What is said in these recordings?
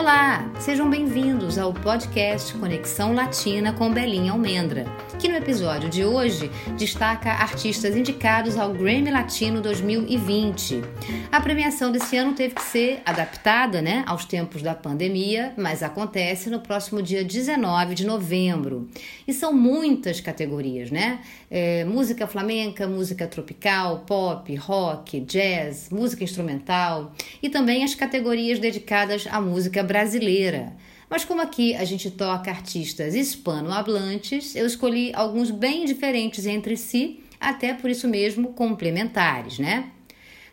Olá, sejam bem-vindos ao podcast Conexão Latina com Belinha Almendra, que no episódio de hoje destaca artistas indicados ao Grammy Latino 2020. A premiação desse ano teve que ser adaptada né, aos tempos da pandemia, mas acontece no próximo dia 19 de novembro. E são muitas categorias, né? É, música flamenca, música tropical, pop, rock, jazz, música instrumental e também as categorias dedicadas à música música brasileira. Mas como aqui a gente toca artistas hispano-hablantes, eu escolhi alguns bem diferentes entre si, até por isso mesmo complementares, né?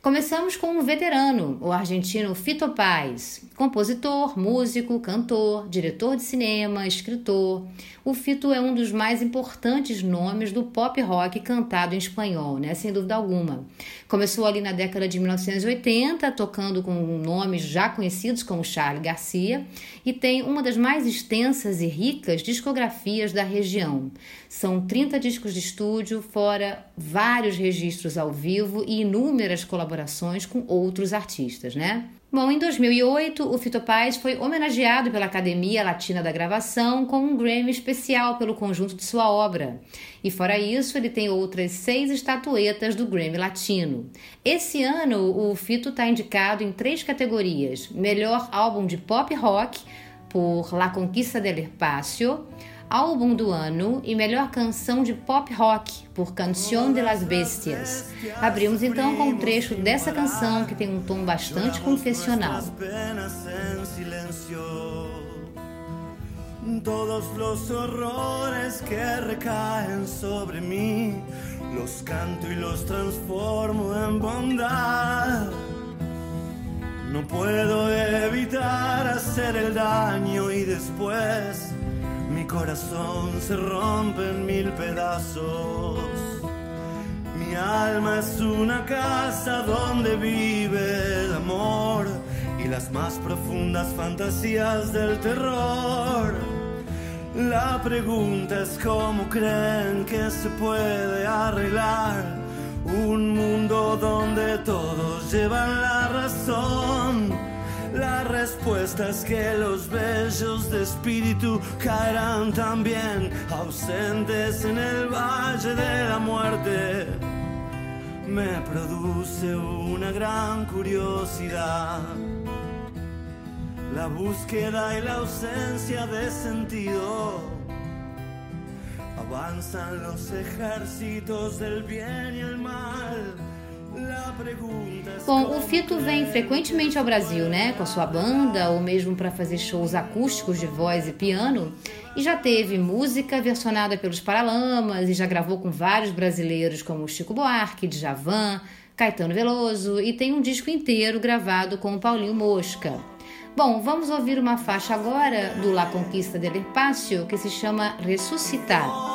Começamos com um veterano, o argentino Fito Paz, compositor, músico, cantor, diretor de cinema, escritor. O Fito é um dos mais importantes nomes do pop rock cantado em espanhol, né? Sem dúvida alguma. Começou ali na década de 1980, tocando com nomes já conhecidos como Charlie Garcia, e tem uma das mais extensas e ricas discografias da região. São 30 discos de estúdio, fora vários registros ao vivo e inúmeras colaborações com outros artistas, né? Bom, em 2008, o Fito Paz foi homenageado pela Academia Latina da Gravação com um Grammy especial pelo conjunto de sua obra. E fora isso, ele tem outras seis estatuetas do Grammy Latino. Esse ano, o Fito está indicado em três categorias: Melhor Álbum de Pop Rock por La Conquista del Espacio, Álbum do Ano e Melhor Canção de Pop Rock por Canción de las Bestias. Abrimos então com um trecho dessa canção que tem um tom bastante confessional. Todos los horrores que recaen sobre mí, los canto y los transformo en bondad. No puedo evitar hacer el daño y después mi corazón se rompe en mil pedazos. Mi alma es una casa donde vive el amor y las más profundas fantasías del terror. La pregunta es cómo creen que se puede arreglar un mundo donde todos llevan la razón la respuesta es que los bellos de espíritu caerán también, ausentes en el valle de la muerte. Me produce una gran curiosidad. La búsqueda y la ausencia de sentido. Avanzan los ejércitos del bien y el mal Bom, o Fito vem frequentemente ao Brasil, né, com a sua banda ou mesmo para fazer shows acústicos de voz e piano, e já teve música versionada pelos Paralamas e já gravou com vários brasileiros como Chico Buarque, Djavan, Caetano Veloso e tem um disco inteiro gravado com o Paulinho Mosca. Bom, vamos ouvir uma faixa agora do La Conquista del Espacio que se chama Ressuscitar.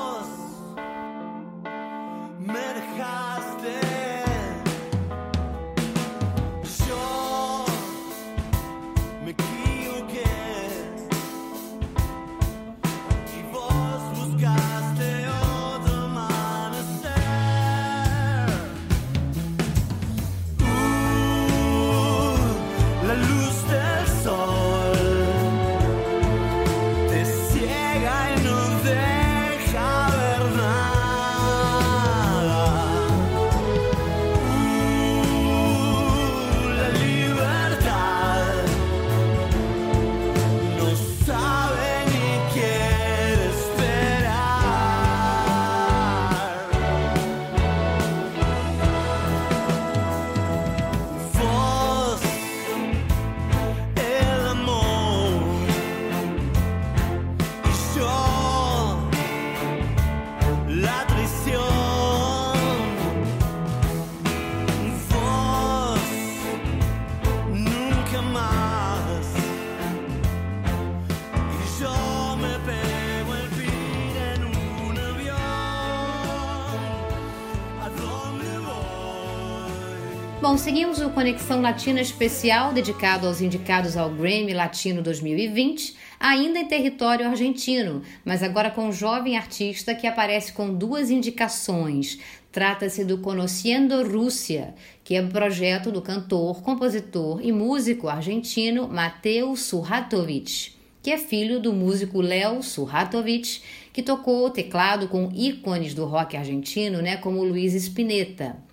Seguimos o Conexão Latina especial dedicado aos indicados ao Grammy Latino 2020. ainda em território argentino, mas agora com um jovem artista que aparece com duas indicações. Trata-se do Conociendo Rússia, que é o projeto do cantor, compositor e músico argentino Mateo Surhatovic, que é filho do músico Léo Surhatovic, que tocou teclado com ícones do rock argentino, né, como Luiz Spinetta.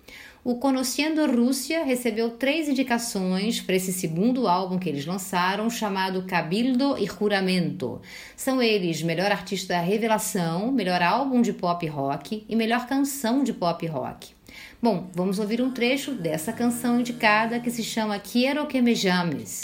O Conociendo Rússia recebeu três indicações para esse segundo álbum que eles lançaram, chamado Cabildo e Juramento. São eles melhor artista revelação, melhor álbum de pop rock e melhor canção de pop rock. Bom, vamos ouvir um trecho dessa canção indicada que se chama Quiero que me llames.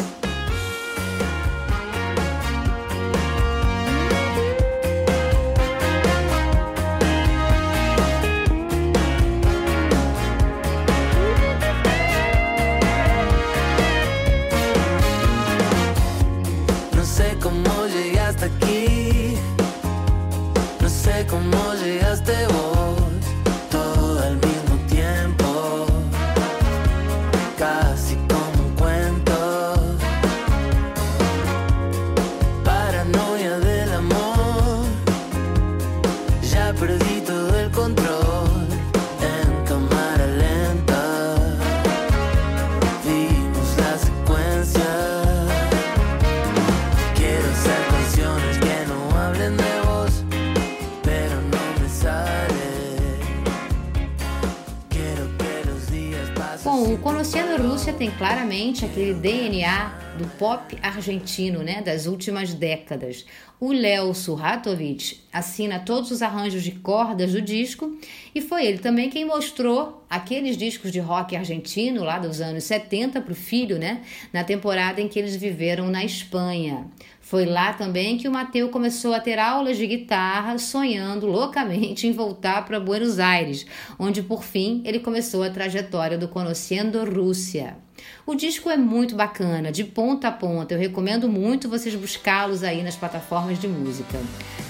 Bom, o Conhecendo Rússia tem claramente aquele DNA do pop argentino, né, das últimas décadas. O Léo Surhatovic assina todos os arranjos de cordas do disco e foi ele também quem mostrou aqueles discos de rock argentino lá dos anos 70 para o filho, né, na temporada em que eles viveram na Espanha. Foi lá também que o Mateu começou a ter aulas de guitarra, sonhando loucamente em voltar para Buenos Aires, onde por fim ele começou a trajetória do Conhecendo Rússia. O disco é muito bacana, de ponta a ponta. Eu recomendo muito vocês buscá-los aí nas plataformas de música.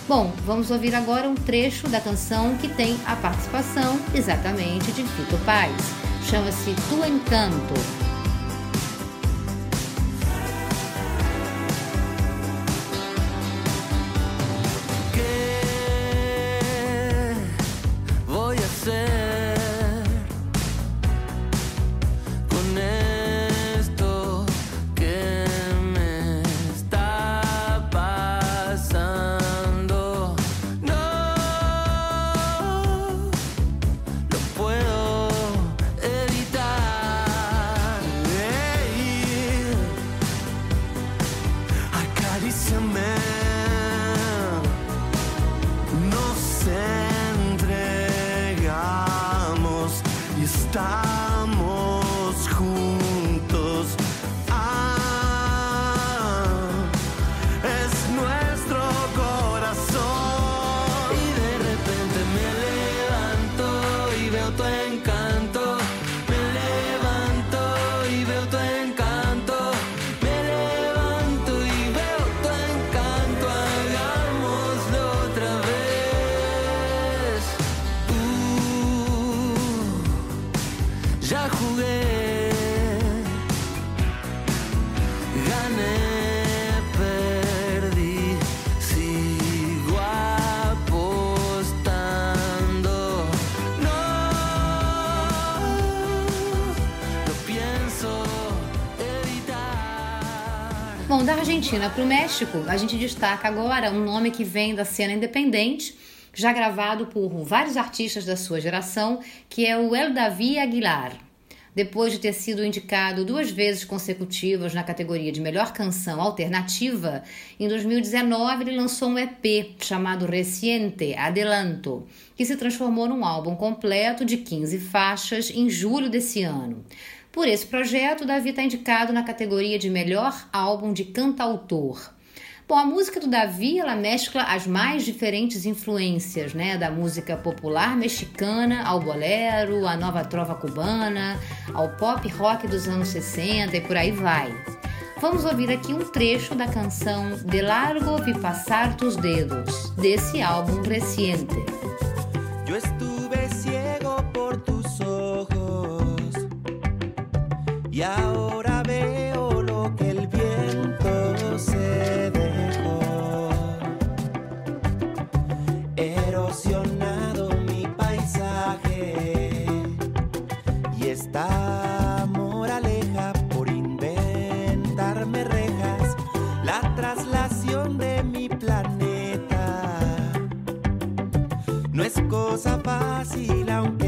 Bom, vamos ouvir agora um trecho da canção que tem a participação exatamente de Fito Paz. Chama-se Tu Encanto. Argentina para o México, a gente destaca agora um nome que vem da cena independente, já gravado por vários artistas da sua geração, que é o El Davi Aguilar. Depois de ter sido indicado duas vezes consecutivas na categoria de melhor canção alternativa, em 2019 ele lançou um EP chamado Reciente Adelanto, que se transformou num álbum completo de 15 faixas em julho desse ano. Por esse projeto, Davi está indicado na categoria de melhor álbum de cantautor. Bom, a música do Davi ela mescla as mais diferentes influências, né, da música popular mexicana ao bolero, à nova trova cubana, ao pop rock dos anos 60 e por aí vai. Vamos ouvir aqui um trecho da canção De Largo Vi Passar Tus Dedos, desse álbum recente. Eu Y ahora veo lo que el viento se dejó. Erosionado mi paisaje y esta moraleja por inventarme rejas, la traslación de mi planeta no es cosa fácil aunque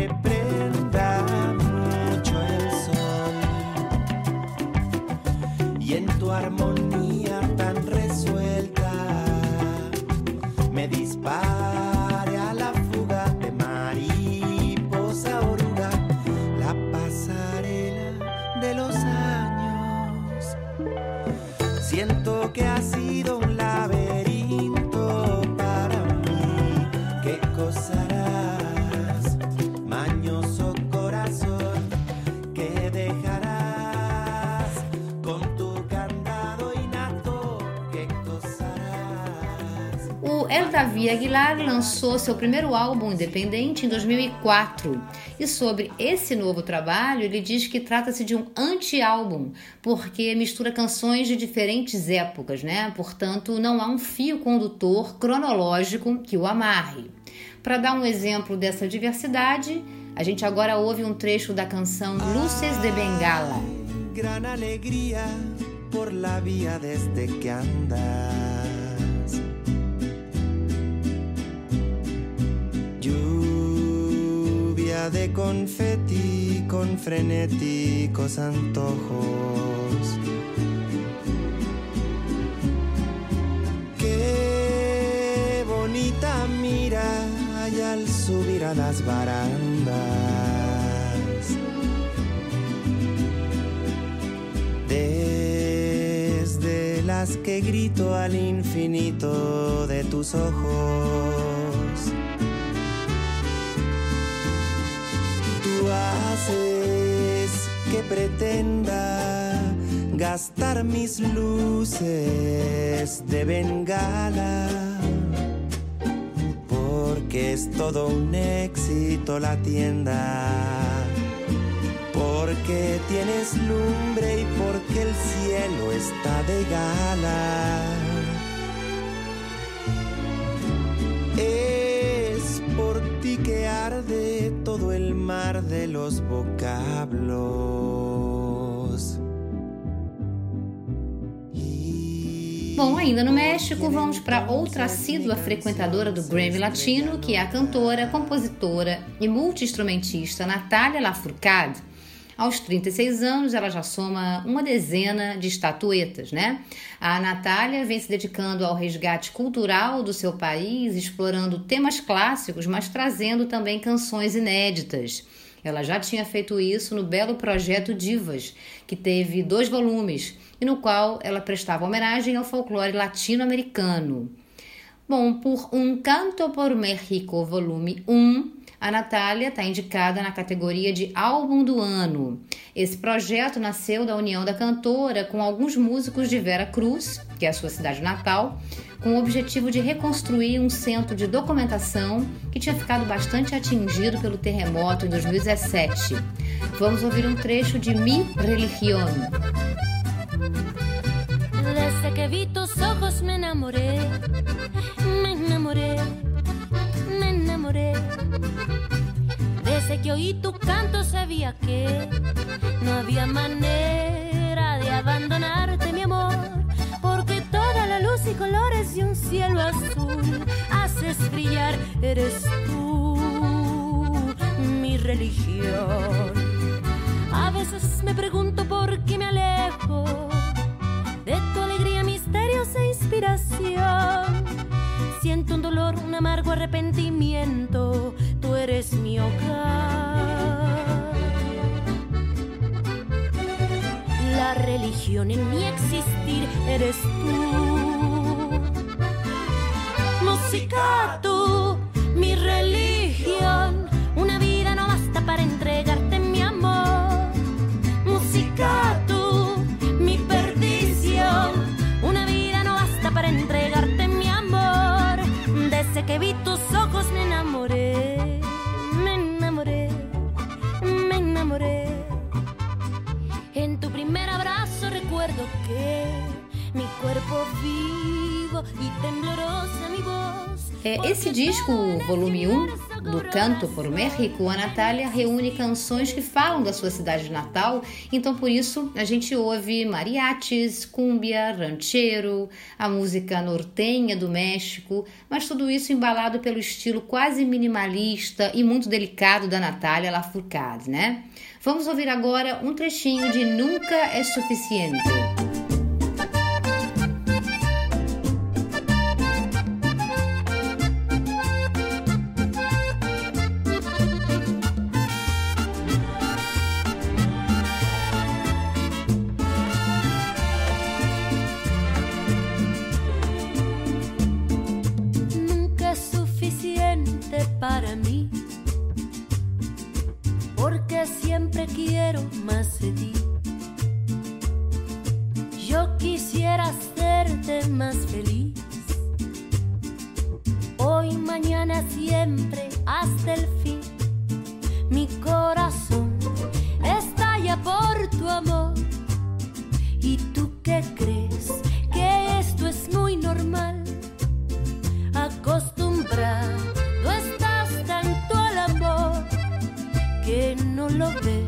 Davi Aguilar lançou seu primeiro álbum independente em 2004 e sobre esse novo trabalho ele diz que trata-se de um anti-álbum porque mistura canções de diferentes épocas, né? Portanto, não há um fio condutor cronológico que o amarre. Para dar um exemplo dessa diversidade, a gente agora ouve um trecho da canção Luces de Bengala. Gran por la vía desde que andas. De confeti con frenéticos antojos. Qué bonita mira y al subir a las barandas. Desde las que grito al infinito de tus ojos. Que pretenda gastar mis luces de bengala. Porque es todo un éxito la tienda porque tienes lumbre y porque el cielo está de gala. Que arde todo el mar de los vocablos. Bom, ainda no México, vamos para outra assídua frequentadora do Grammy Latino, que é a cantora, compositora e multi-instrumentista Natália Lafourcade. Aos 36 anos, ela já soma uma dezena de estatuetas, né? A Natália vem se dedicando ao resgate cultural do seu país, explorando temas clássicos, mas trazendo também canções inéditas. Ela já tinha feito isso no belo projeto Divas, que teve dois volumes e no qual ela prestava homenagem ao folclore latino-americano. Bom, por Um Canto por México, volume 1, a Natália está indicada na categoria de Álbum do Ano. Esse projeto nasceu da união da cantora com alguns músicos de Vera Cruz, que é a sua cidade natal, com o objetivo de reconstruir um centro de documentação que tinha ficado bastante atingido pelo terremoto em 2017. Vamos ouvir um trecho de Mi Religión. Desde que vi tus ojos me enamoré, me enamoré, me enamoré. Desde que oí tu canto sabía que no había manera de abandonarte, mi amor, porque toda la luz y colores de un cielo azul haces brillar, eres tú, mi religión. A veces me pregunto por qué me alejo de tu alegría, misterios e inspiración. Un dolor, un amargo arrepentimiento, tú eres mi hogar. La religión en mi existir eres tú. Música tú, vivo y temblorosa mi voz. É, esse disco, o volume 1 do Canto por México, a Natália reúne canções que falam da sua cidade natal, então por isso a gente ouve mariachis, cumbia, rancheiro, a música nortenha do México, mas tudo isso embalado pelo estilo quase minimalista e muito delicado da Natália Lafourcade, né? Vamos ouvir agora um trechinho de Nunca é Suficiente. hoy, mañana, siempre, hasta el fin. Mi corazón estalla por tu amor. ¿Y tú qué crees? Que esto es muy normal. Acostumbrado estás tanto al amor que no lo ves.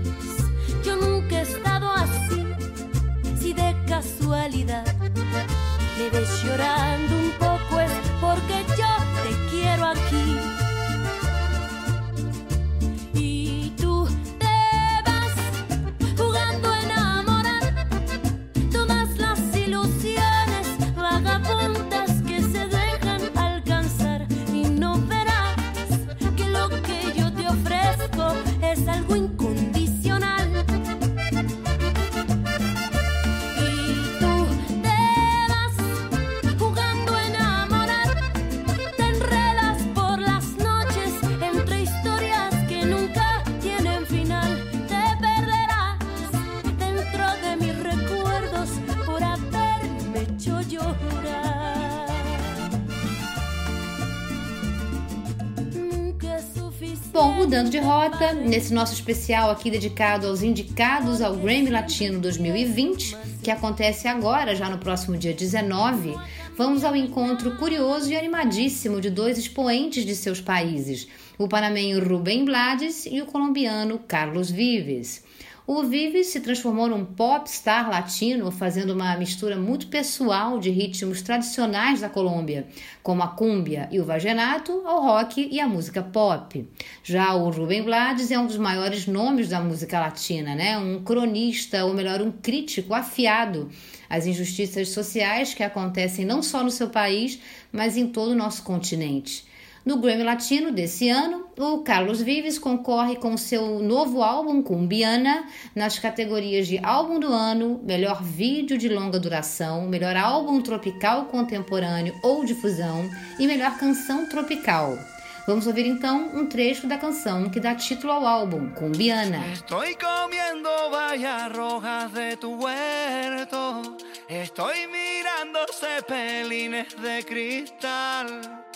De rota, nesse nosso especial aqui dedicado aos indicados ao Grammy Latino 2020, que acontece agora, já no próximo dia 19, vamos ao encontro curioso e animadíssimo de dois expoentes de seus países, o panamenho Rubem Blades e o colombiano Carlos Vives. O Vives se transformou num pop star latino, fazendo uma mistura muito pessoal de ritmos tradicionais da Colômbia, como a cúmbia e o vallenato, ao rock e a música pop. Já o Rubem Blades é um dos maiores nomes da música latina, né? Um cronista, ou melhor, um crítico afiado às injustiças sociais que acontecem não só no seu país, mas em todo o nosso continente. No Grammy Latino desse ano, o Carlos Vives concorre com seu novo álbum Cumbiana nas categorias de Álbum do Ano, Melhor Vídeo de Longa Duração, Melhor Álbum Tropical Contemporâneo ou Difusão e Melhor Canção Tropical. Vamos ouvir então um trecho da canção que dá título ao álbum, Cumbiana. Estou comiendo bayas rojas de tu huerto, estou mirando cepelines de cristal.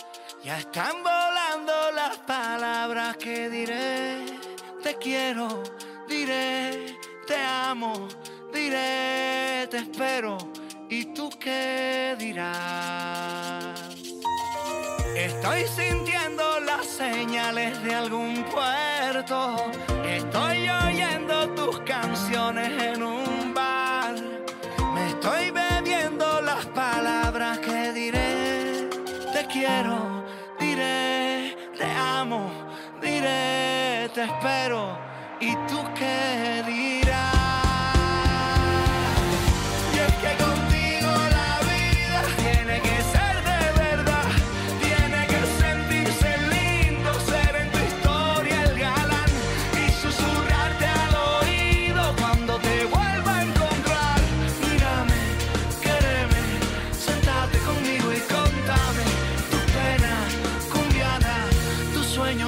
Ya están volando las palabras que diré. Te quiero, diré, te amo, diré, te espero. ¿Y tú qué dirás? Estoy sintiendo las señales de algún puerto. Estoy oyendo tus canciones en un bar. Me estoy bebiendo las palabras que diré. Te quiero te espero. ¿Y tú qué dirás?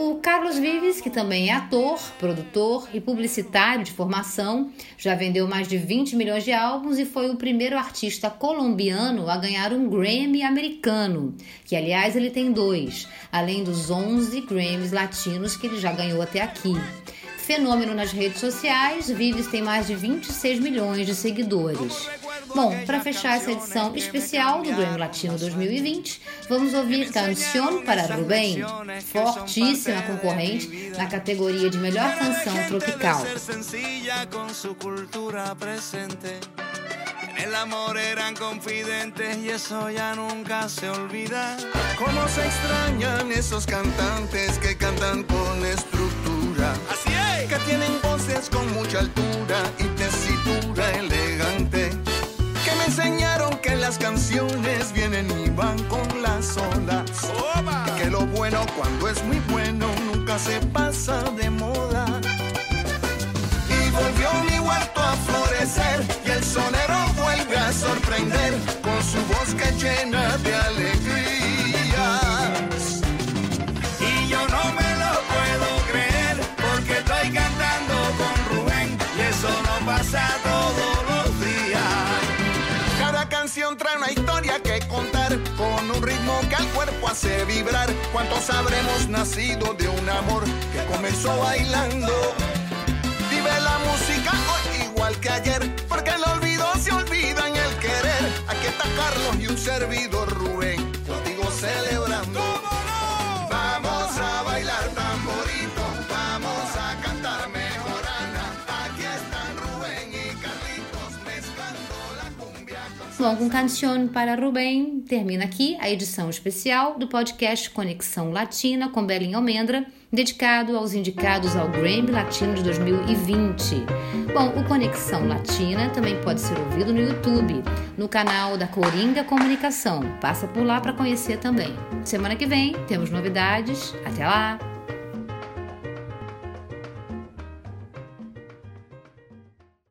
O Carlos Vives, que também é ator, produtor e publicitário de formação, já vendeu mais de 20 milhões de álbuns e foi o primeiro artista colombiano a ganhar um Grammy americano, que aliás ele tem dois, além dos 11 Grammys latinos que ele já ganhou até aqui. Fenômeno nas redes sociais, Vives tem mais de 26 milhões de seguidores. Bom, para fechar essa edição especial do Grammy Latino 2020, vamos ouvir Canción para Rubén, fortíssima concorrente na categoria de melhor canção tropical. el amor eran confidentes y eso ya nunca se olvida. Cómo se extrañan esos cantantes que cantan con estructura. Así es. Que tienen voces con mucha altura y tesitura elegante. Enseñaron que las canciones vienen y van con las olas. Que lo bueno cuando es muy bueno nunca se pasa de moda. Y volvió mi huerto a florecer y el sonero vuelve a sorprender con su voz que llena de alegrías. Trae una historia que contar con un ritmo que al cuerpo hace vibrar. ¿Cuántos habremos nacido de un amor que comenzó bailando? Vive la música hoy igual que ayer, porque el olvido se olvida en el querer. Aquí está Carlos y un servidor Rubén, com Canción para Rubem, termina aqui a edição especial do podcast Conexão Latina com Belinha Almendra, dedicado aos indicados ao Grammy Latino de 2020. Bom, o Conexão Latina também pode ser ouvido no YouTube, no canal da Coringa Comunicação. Passa por lá para conhecer também. Semana que vem temos novidades. Até lá!